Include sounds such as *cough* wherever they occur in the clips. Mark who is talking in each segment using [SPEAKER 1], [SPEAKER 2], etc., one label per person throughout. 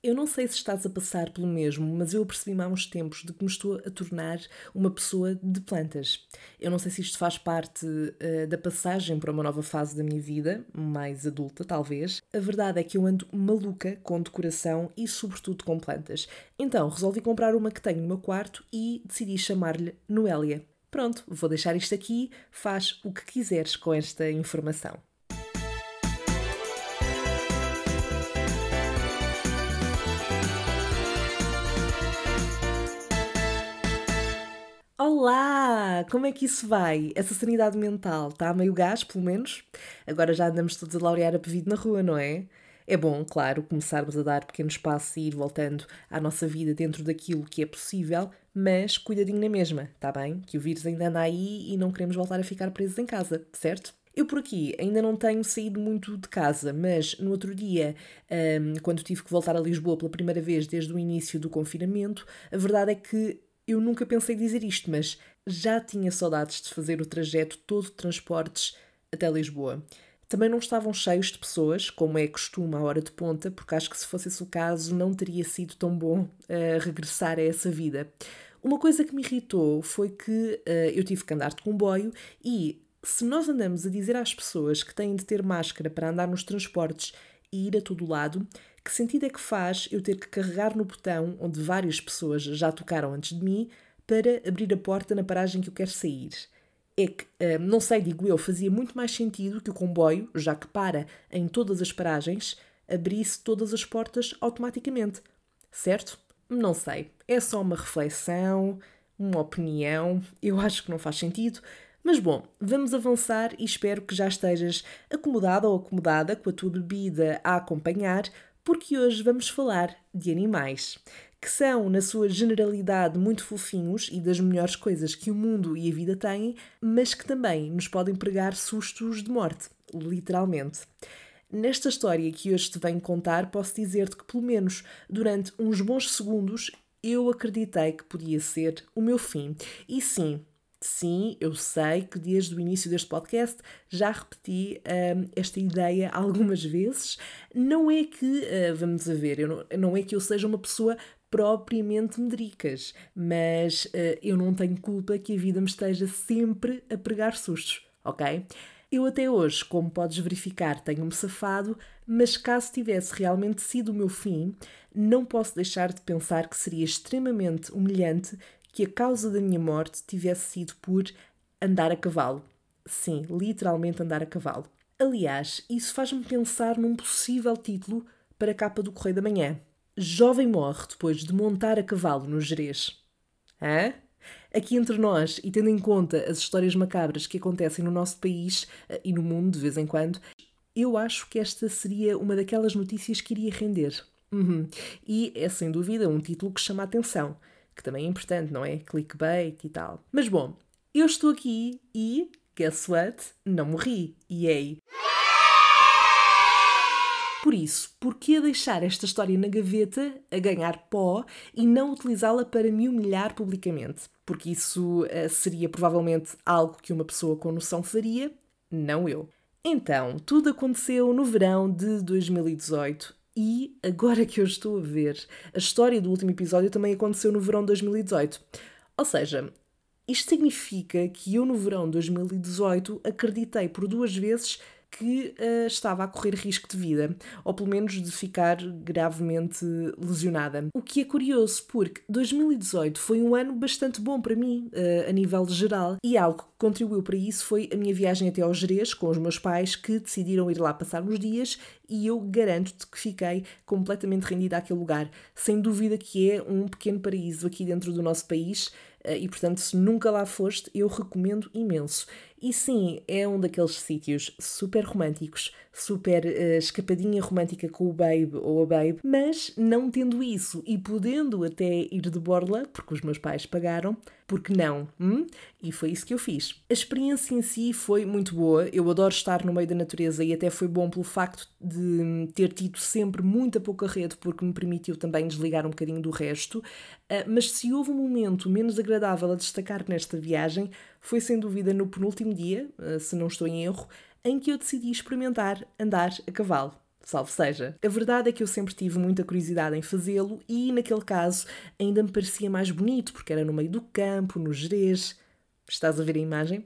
[SPEAKER 1] Eu não sei se estás a passar pelo mesmo, mas eu apercebi-me há uns tempos de que me estou a tornar uma pessoa de plantas. Eu não sei se isto faz parte uh, da passagem para uma nova fase da minha vida, mais adulta talvez. A verdade é que eu ando maluca com decoração e, sobretudo, com plantas. Então resolvi comprar uma que tenho no meu quarto e decidi chamar-lhe Noélia. Pronto, vou deixar isto aqui, faz o que quiseres com esta informação. Olá! Como é que isso vai? Essa sanidade mental está a meio gás, pelo menos? Agora já andamos todos a laurear a pedido na rua, não é? É bom, claro, começarmos a dar pequenos passos e ir voltando à nossa vida dentro daquilo que é possível, mas cuidadinho na mesma, tá bem? Que o vírus ainda anda aí e não queremos voltar a ficar presos em casa, certo? Eu por aqui ainda não tenho saído muito de casa, mas no outro dia, um, quando tive que voltar a Lisboa pela primeira vez desde o início do confinamento, a verdade é que eu nunca pensei dizer isto, mas já tinha saudades de fazer o trajeto todo de transportes até Lisboa. Também não estavam cheios de pessoas, como é costume à hora de ponta, porque acho que se fosse esse o caso não teria sido tão bom uh, regressar a essa vida. Uma coisa que me irritou foi que uh, eu tive que andar de comboio e se nós andamos a dizer às pessoas que têm de ter máscara para andar nos transportes e ir a todo lado, que sentido é que faz eu ter que carregar no botão onde várias pessoas já tocaram antes de mim para abrir a porta na paragem que eu quero sair? É que, hum, não sei, digo eu, fazia muito mais sentido que o comboio, já que para em todas as paragens, abrisse todas as portas automaticamente. Certo? Não sei. É só uma reflexão, uma opinião. Eu acho que não faz sentido. Mas bom, vamos avançar e espero que já estejas acomodado ou acomodada com a tua bebida a acompanhar, porque hoje vamos falar de animais, que são, na sua generalidade, muito fofinhos e das melhores coisas que o mundo e a vida têm, mas que também nos podem pregar sustos de morte, literalmente. Nesta história que hoje te venho contar, posso dizer-te que, pelo menos durante uns bons segundos, eu acreditei que podia ser o meu fim. E sim, Sim, eu sei que desde o início deste podcast já repeti um, esta ideia *laughs* algumas vezes. Não é que, uh, vamos a ver, não, não, é que eu seja uma pessoa propriamente medricas, mas uh, eu não tenho culpa que a vida me esteja sempre a pregar sustos, ok? Eu até hoje, como podes verificar, tenho-me safado, mas caso tivesse realmente sido o meu fim, não posso deixar de pensar que seria extremamente humilhante que a causa da minha morte tivesse sido por andar a cavalo. Sim, literalmente andar a cavalo. Aliás, isso faz-me pensar num possível título para a capa do Correio da Manhã. Jovem morre depois de montar a cavalo no Jerez. Hã? Aqui entre nós, e tendo em conta as histórias macabras que acontecem no nosso país eh, e no mundo de vez em quando, eu acho que esta seria uma daquelas notícias que iria render. Uhum. E é sem dúvida um título que chama a atenção que também é importante, não é? Clickbait e tal. Mas bom, eu estou aqui e, guess what? Não morri. Yay! Por isso, por que deixar esta história na gaveta a ganhar pó e não utilizá-la para me humilhar publicamente? Porque isso uh, seria provavelmente algo que uma pessoa com noção faria, não eu. Então, tudo aconteceu no verão de 2018 e agora que eu estou a ver, a história do último episódio também aconteceu no verão de 2018. Ou seja, isto significa que eu no verão de 2018 acreditei por duas vezes que uh, estava a correr risco de vida, ou pelo menos de ficar gravemente lesionada. O que é curioso, porque 2018 foi um ano bastante bom para mim, uh, a nível geral, e algo que contribuiu para isso foi a minha viagem até ao Jerez com os meus pais, que decidiram ir lá passar uns dias, e eu garanto-te que fiquei completamente rendida àquele lugar. Sem dúvida que é um pequeno paraíso aqui dentro do nosso país, uh, e portanto, se nunca lá foste, eu recomendo imenso. E sim, é um daqueles sítios super românticos, super uh, escapadinha romântica com o babe ou a babe, mas não tendo isso e podendo até ir de borla, porque os meus pais pagaram, porque não? Hum? E foi isso que eu fiz. A experiência em si foi muito boa, eu adoro estar no meio da natureza e até foi bom pelo facto de ter tido sempre muita pouca rede, porque me permitiu também desligar um bocadinho do resto. Uh, mas se houve um momento menos agradável a destacar nesta viagem, foi sem dúvida no penúltimo dia, uh, se não estou em erro, em que eu decidi experimentar andar a cavalo. salvo seja. A verdade é que eu sempre tive muita curiosidade em fazê-lo e, naquele caso, ainda me parecia mais bonito, porque era no meio do campo, no Jerez. Estás a ver a imagem?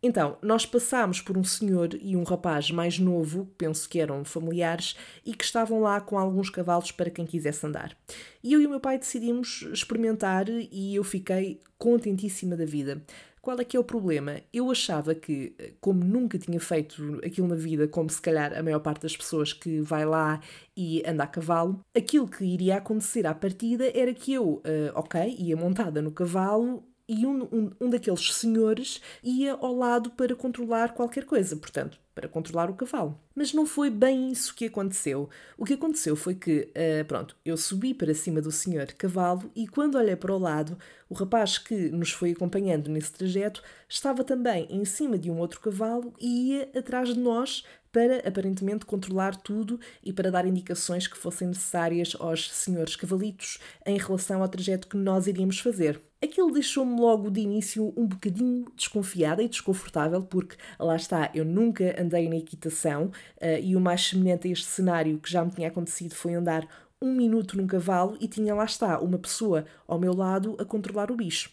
[SPEAKER 1] Então, nós passámos por um senhor e um rapaz mais novo, penso que eram familiares, e que estavam lá com alguns cavalos para quem quisesse andar. E eu e o meu pai decidimos experimentar e eu fiquei contentíssima da vida. Qual é que é o problema? Eu achava que, como nunca tinha feito aquilo na vida, como se calhar a maior parte das pessoas que vai lá e anda a cavalo, aquilo que iria acontecer à partida era que eu, uh, ok, ia montada no cavalo, e um, um, um daqueles senhores ia ao lado para controlar qualquer coisa, portanto, para controlar o cavalo. Mas não foi bem isso que aconteceu. O que aconteceu foi que, uh, pronto, eu subi para cima do senhor cavalo e quando olhei para o lado, o rapaz que nos foi acompanhando nesse trajeto estava também em cima de um outro cavalo e ia atrás de nós para aparentemente controlar tudo e para dar indicações que fossem necessárias aos senhores cavalitos em relação ao trajeto que nós iríamos fazer. Aquilo deixou-me logo de início um bocadinho desconfiada e desconfortável, porque lá está, eu nunca andei na equitação uh, e o mais semelhante a este cenário que já me tinha acontecido foi andar um minuto num cavalo e tinha lá está uma pessoa ao meu lado a controlar o bicho.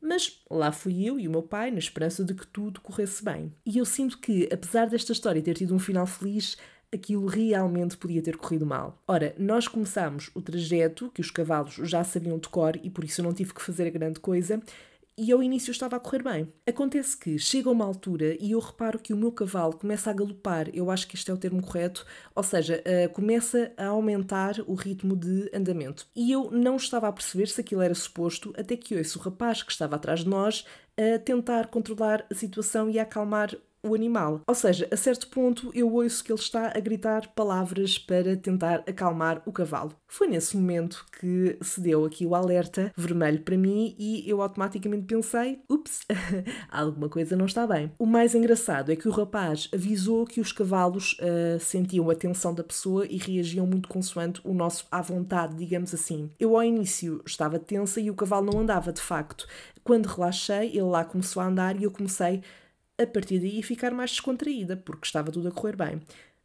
[SPEAKER 1] Mas lá fui eu e o meu pai na esperança de que tudo corresse bem. E eu sinto que, apesar desta história ter tido um final feliz, aquilo realmente podia ter corrido mal. Ora, nós começámos o trajeto, que os cavalos já sabiam de cor e por isso eu não tive que fazer grande coisa, e ao início estava a correr bem. Acontece que chega uma altura e eu reparo que o meu cavalo começa a galopar, eu acho que este é o termo correto, ou seja, uh, começa a aumentar o ritmo de andamento. E eu não estava a perceber se aquilo era suposto, até que ouço o rapaz que estava atrás de nós a tentar controlar a situação e a acalmar o animal. Ou seja, a certo ponto eu ouço que ele está a gritar palavras para tentar acalmar o cavalo. Foi nesse momento que se deu aqui o alerta vermelho para mim e eu automaticamente pensei: ups, *laughs* alguma coisa não está bem. O mais engraçado é que o rapaz avisou que os cavalos uh, sentiam a tensão da pessoa e reagiam muito consoante o nosso à vontade, digamos assim. Eu ao início estava tensa e o cavalo não andava de facto. Quando relaxei, ele lá começou a andar e eu comecei a partir daí ficar mais descontraída, porque estava tudo a correr bem.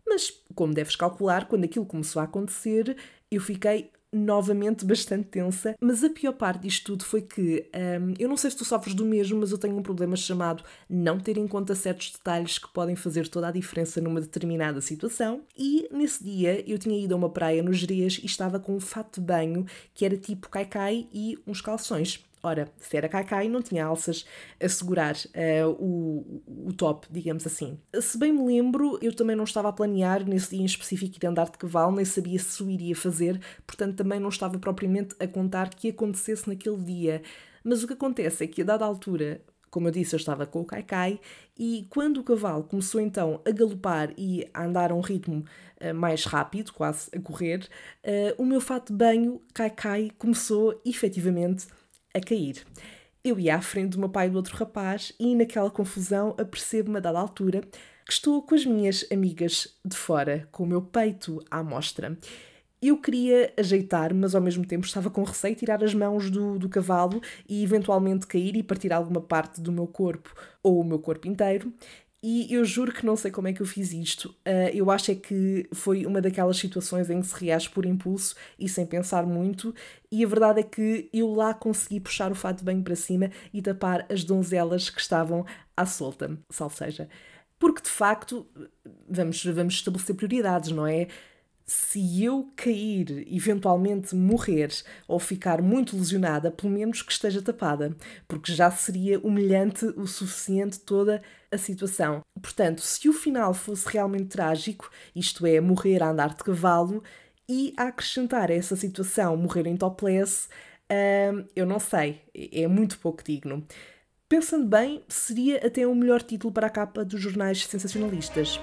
[SPEAKER 1] Mas, como deves calcular, quando aquilo começou a acontecer, eu fiquei novamente *laughs* bastante tensa. Mas a pior parte disto tudo foi que hum, eu não sei se tu sofres do mesmo, mas eu tenho um problema chamado não ter em conta certos detalhes que podem fazer toda a diferença numa determinada situação. E nesse dia eu tinha ido a uma praia no Jerez e estava com um fato de banho que era tipo caicai e uns calções. Ora, se era cacai, não tinha alças a segurar uh, o, o top, digamos assim. Se bem me lembro, eu também não estava a planear nesse dia em específico ir andar de cavalo, nem sabia se o iria fazer, portanto também não estava propriamente a contar que acontecesse naquele dia. Mas o que acontece é que a dada altura, como eu disse, eu estava com o caicai e quando o cavalo começou então a galopar e a andar a um ritmo uh, mais rápido, quase a correr, uh, o meu fato de banho caicai começou efetivamente a cair. Eu ia à frente do meu pai e do outro rapaz e naquela confusão apercebo-me a dada altura que estou com as minhas amigas de fora, com o meu peito à mostra. Eu queria ajeitar, mas ao mesmo tempo estava com receio de tirar as mãos do, do cavalo e eventualmente cair e partir alguma parte do meu corpo ou o meu corpo inteiro. E eu juro que não sei como é que eu fiz isto. Uh, eu acho é que foi uma daquelas situações em que se reage por impulso e sem pensar muito. E a verdade é que eu lá consegui puxar o fato bem para cima e tapar as donzelas que estavam à solta, salvo seja. Porque de facto, vamos, vamos estabelecer prioridades, não é? Se eu cair, eventualmente morrer ou ficar muito lesionada, pelo menos que esteja tapada, porque já seria humilhante o suficiente toda a situação. Portanto, se o final fosse realmente trágico, isto é, morrer a andar de cavalo, e a acrescentar a essa situação morrer em topless, hum, eu não sei, é muito pouco digno. Pensando bem, seria até o melhor título para a capa dos jornais sensacionalistas.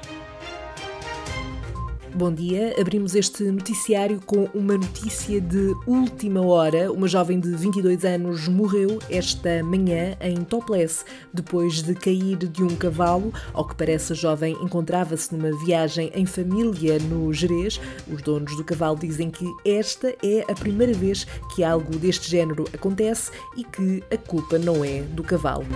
[SPEAKER 1] Bom dia, abrimos este noticiário com uma notícia de última hora. Uma jovem de 22 anos morreu esta manhã em Topless depois de cair de um cavalo. Ao que parece, a jovem encontrava-se numa viagem em família no Jerez. Os donos do cavalo dizem que esta é a primeira vez que algo deste género acontece e que a culpa não é do cavalo.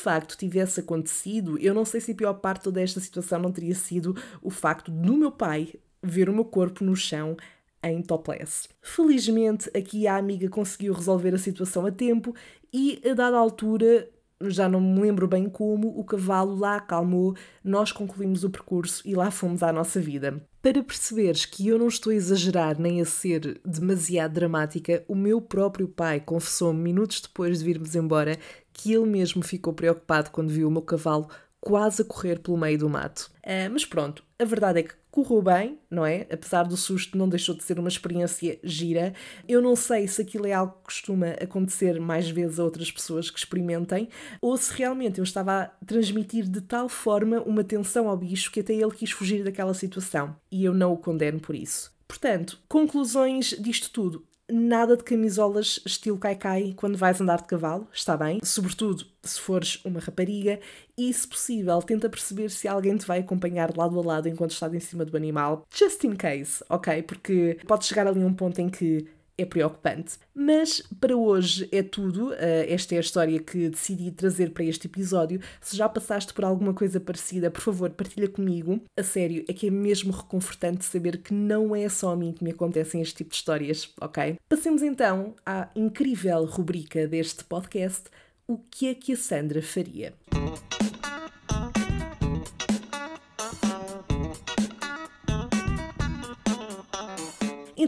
[SPEAKER 1] Facto tivesse acontecido, eu não sei se a pior parte de toda esta situação não teria sido o facto do meu pai ver o meu corpo no chão em topless. Felizmente, aqui a amiga conseguiu resolver a situação a tempo e, a dada altura, já não me lembro bem como, o cavalo lá acalmou, nós concluímos o percurso e lá fomos à nossa vida. Para perceberes que eu não estou a exagerar nem a ser demasiado dramática, o meu próprio pai confessou-me minutos depois de virmos embora que ele mesmo ficou preocupado quando viu o meu cavalo quase a correr pelo meio do mato. Uh, mas pronto, a verdade é que correu bem, não é? Apesar do susto, não deixou de ser uma experiência gira. Eu não sei se aquilo é algo que costuma acontecer mais vezes a outras pessoas que experimentem, ou se realmente eu estava a transmitir de tal forma uma tensão ao bicho que até ele quis fugir daquela situação. E eu não o condeno por isso. Portanto, conclusões disto tudo nada de camisolas estilo cai-cai quando vais andar de cavalo, está bem? Sobretudo se fores uma rapariga e, se possível, tenta perceber se alguém te vai acompanhar lado a lado enquanto estás em cima do animal, just in case, ok? Porque pode chegar ali um ponto em que é preocupante. Mas para hoje é tudo. Uh, esta é a história que decidi trazer para este episódio. Se já passaste por alguma coisa parecida, por favor, partilha comigo. A sério, é que é mesmo reconfortante saber que não é só a mim que me acontecem este tipo de histórias, ok? Passemos então à incrível rubrica deste podcast: O que é que a Sandra faria?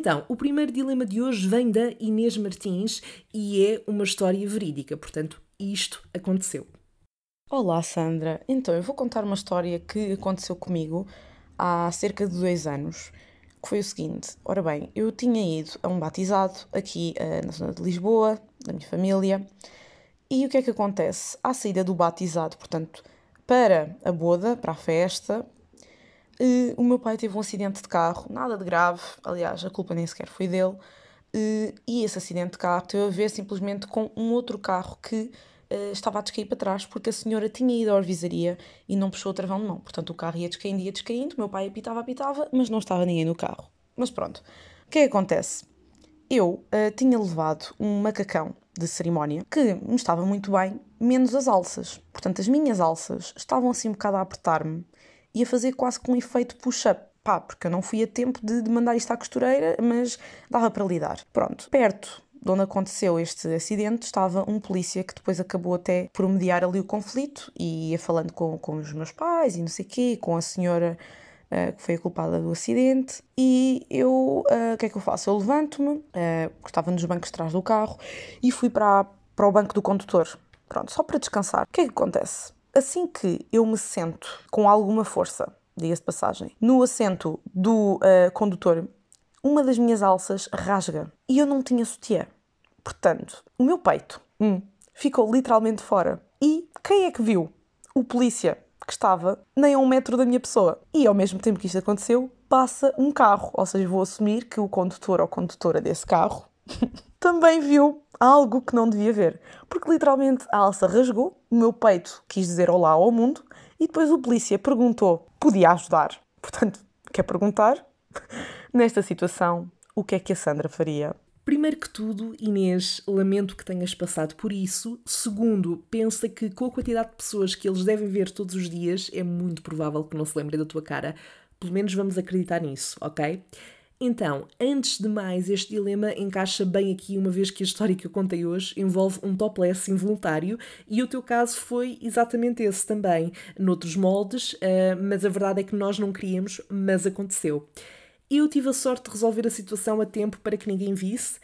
[SPEAKER 1] Então, o primeiro dilema de hoje vem da Inês Martins e é uma história verídica, portanto, isto aconteceu.
[SPEAKER 2] Olá, Sandra. Então, eu vou contar uma história que aconteceu comigo há cerca de dois anos, que foi o seguinte. Ora bem, eu tinha ido a um batizado aqui uh, na zona de Lisboa, da minha família, e o que é que acontece? À saída do batizado, portanto, para a boda, para a festa, Uh, o meu pai teve um acidente de carro, nada de grave, aliás, a culpa nem sequer foi dele. Uh, e esse acidente de carro teve a ver simplesmente com um outro carro que uh, estava a descair para trás, porque a senhora tinha ido à orvisaria e não puxou o travão de mão. Portanto, o carro ia descaindo, ia descaindo, o meu pai apitava, apitava, mas não estava ninguém no carro. Mas pronto, o que é que acontece? Eu tinha levado um macacão de cerimónia que me estava muito bem, menos as alças. Portanto, as minhas alças estavam assim um bocado a apertar-me ia fazer quase com um efeito push-up. Pá, porque eu não fui a tempo de, mandar isto à costureira, mas dava para lidar. Pronto, perto de onde aconteceu este acidente estava um polícia que depois acabou até por mediar ali o conflito e ia falando com, com os meus pais e não sei o quê, com a senhora uh, que foi a culpada do acidente. E eu, uh, o que é que eu faço? Eu levanto-me, uh, estava nos bancos de trás do carro, e fui para, para o banco do condutor. Pronto, só para descansar. O que é que acontece? Assim que eu me sento com alguma força, diga-se de passagem, no assento do uh, condutor, uma das minhas alças rasga e eu não tinha sutiã. Portanto, o meu peito hum, ficou literalmente fora. E quem é que viu? O polícia que estava nem a um metro da minha pessoa. E ao mesmo tempo que isto aconteceu, passa um carro. Ou seja, vou assumir que o condutor ou condutora desse carro também viu algo que não devia ver. Porque literalmente a alça rasgou, o meu peito quis dizer olá ao mundo e depois o polícia perguntou: podia ajudar? Portanto, quer perguntar? Nesta situação, o que é que a Sandra faria?
[SPEAKER 1] Primeiro que tudo, Inês, lamento que tenhas passado por isso. Segundo, pensa que com a quantidade de pessoas que eles devem ver todos os dias, é muito provável que não se lembrem da tua cara. Pelo menos vamos acreditar nisso, ok? Então, antes de mais, este dilema encaixa bem aqui, uma vez que a história que eu contei hoje envolve um topless involuntário e o teu caso foi exatamente esse também, noutros moldes, uh, mas a verdade é que nós não queríamos, mas aconteceu. Eu tive a sorte de resolver a situação a tempo para que ninguém visse,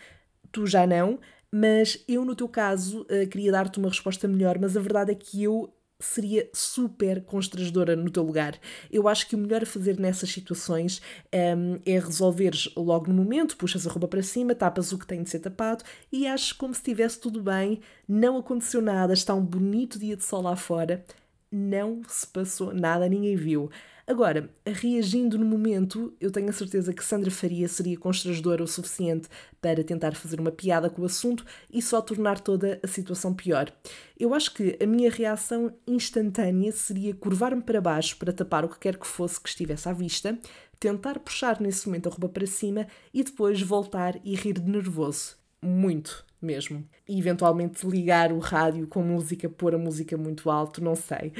[SPEAKER 1] tu já não, mas eu, no teu caso, uh, queria dar-te uma resposta melhor, mas a verdade é que eu seria super constrangedora no teu lugar. Eu acho que o melhor a fazer nessas situações um, é resolveres logo no momento, puxas a roupa para cima, tapas o que tem de ser tapado e achas como se estivesse tudo bem, não aconteceu nada, está um bonito dia de sol lá fora, não se passou nada, ninguém viu. Agora, reagindo no momento, eu tenho a certeza que Sandra Faria seria constrangedora o suficiente para tentar fazer uma piada com o assunto e só tornar toda a situação pior. Eu acho que a minha reação instantânea seria curvar-me para baixo para tapar o que quer que fosse que estivesse à vista, tentar puxar nesse momento a roupa para cima e depois voltar e rir de nervoso. muito mesmo. E eventualmente ligar o rádio com música, pôr a música muito alto, não sei.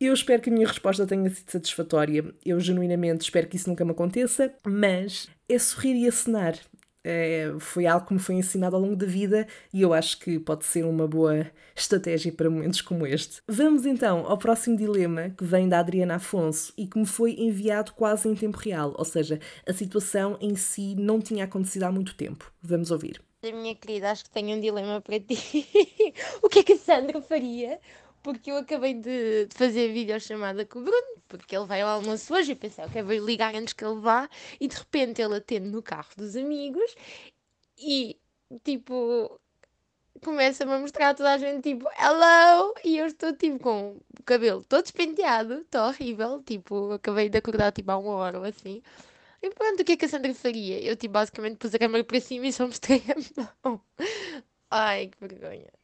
[SPEAKER 1] Eu espero que a minha resposta tenha sido satisfatória. Eu genuinamente espero que isso nunca me aconteça, mas é sorrir e acenar. É, foi algo que me foi ensinado ao longo da vida e eu acho que pode ser uma boa estratégia para momentos como este. Vamos então ao próximo dilema que vem da Adriana Afonso e que me foi enviado quase em tempo real, ou seja, a situação em si não tinha acontecido há muito tempo. Vamos ouvir.
[SPEAKER 3] Minha querida, acho que tenho um dilema para ti. *laughs* o que é que a Sandra faria? Porque eu acabei de, de fazer videochamada com o Bruno, porque ele vai ao almoço hoje e pensei, ok, vou ligar antes que ele vá, e de repente ele atende no carro dos amigos e tipo começa-me a mostrar a toda a gente tipo hello e eu estou tipo com o cabelo todo despenteado, estou horrível, tipo acabei de acordar tipo há uma hora ou assim e pronto, o que é que a Sandra faria? Eu, tipo, basicamente pus a câmera para cima e só mostrei a *laughs* mão. Ai, que vergonha.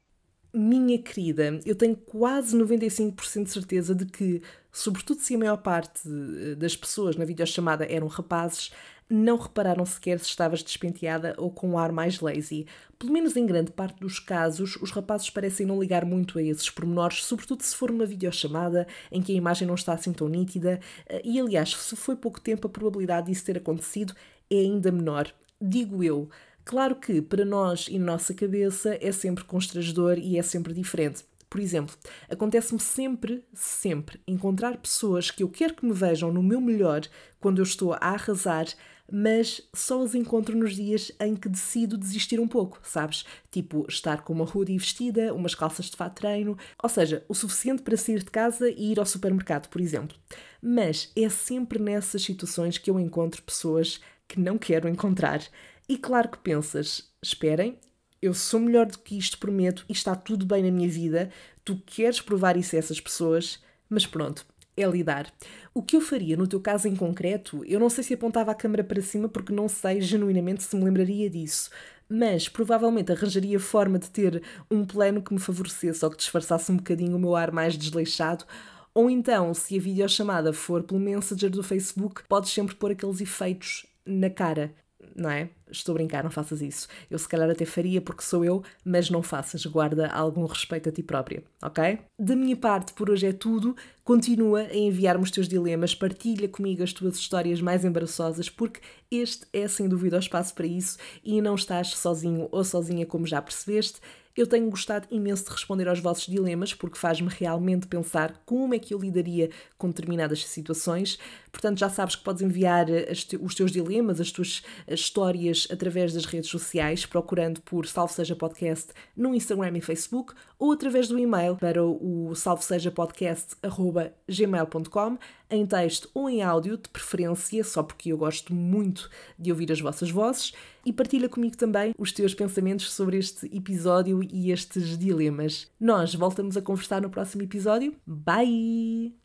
[SPEAKER 1] Minha querida, eu tenho quase 95% de certeza de que, sobretudo se a maior parte das pessoas na videochamada eram rapazes, não repararam sequer se estavas despenteada ou com um ar mais lazy. Pelo menos em grande parte dos casos, os rapazes parecem não ligar muito a esses pormenores, sobretudo se for uma videochamada em que a imagem não está assim tão nítida. Eh, e aliás, se foi pouco tempo, a probabilidade disso ter acontecido é ainda menor. Digo eu. Claro que para nós e na nossa cabeça é sempre constrangedor e é sempre diferente. Por exemplo, acontece-me sempre, sempre encontrar pessoas que eu quero que me vejam no meu melhor quando eu estou a arrasar, mas só as encontro nos dias em que decido desistir um pouco, sabes? Tipo, estar com uma hoodie vestida, umas calças de fato treino, ou seja, o suficiente para sair de casa e ir ao supermercado, por exemplo. Mas é sempre nessas situações que eu encontro pessoas que não quero encontrar. E claro que pensas, esperem, eu sou melhor do que isto, prometo, e está tudo bem na minha vida, tu queres provar isso a essas pessoas, mas pronto, é lidar. O que eu faria no teu caso em concreto, eu não sei se apontava a câmera para cima porque não sei genuinamente se me lembraria disso, mas provavelmente arranjaria forma de ter um plano que me favorecesse ou que disfarçasse um bocadinho o meu ar mais desleixado. Ou então, se a videochamada for pelo Messenger do Facebook, podes sempre pôr aqueles efeitos na cara não é? Estou a brincar, não faças isso. Eu se calhar até faria porque sou eu, mas não faças, guarda algum respeito a ti própria, ok? Da minha parte, por hoje é tudo. Continua a enviar-me os teus dilemas, partilha comigo as tuas histórias mais embaraçosas, porque este é sem dúvida o espaço para isso e não estás sozinho ou sozinha, como já percebeste. Eu tenho gostado imenso de responder aos vossos dilemas porque faz-me realmente pensar como é que eu lidaria com determinadas situações. Portanto, já sabes que podes enviar eh, os teus dilemas, as tuas eh, histórias através das redes sociais, procurando por Salve Seja Podcast no Instagram e Facebook ou através do e-mail para o salvesejapodcast.gmail.com em texto ou em áudio, de preferência, só porque eu gosto muito de ouvir as vossas vozes, e partilha comigo também os teus pensamentos sobre este episódio e estes dilemas. Nós voltamos a conversar no próximo episódio. Bye!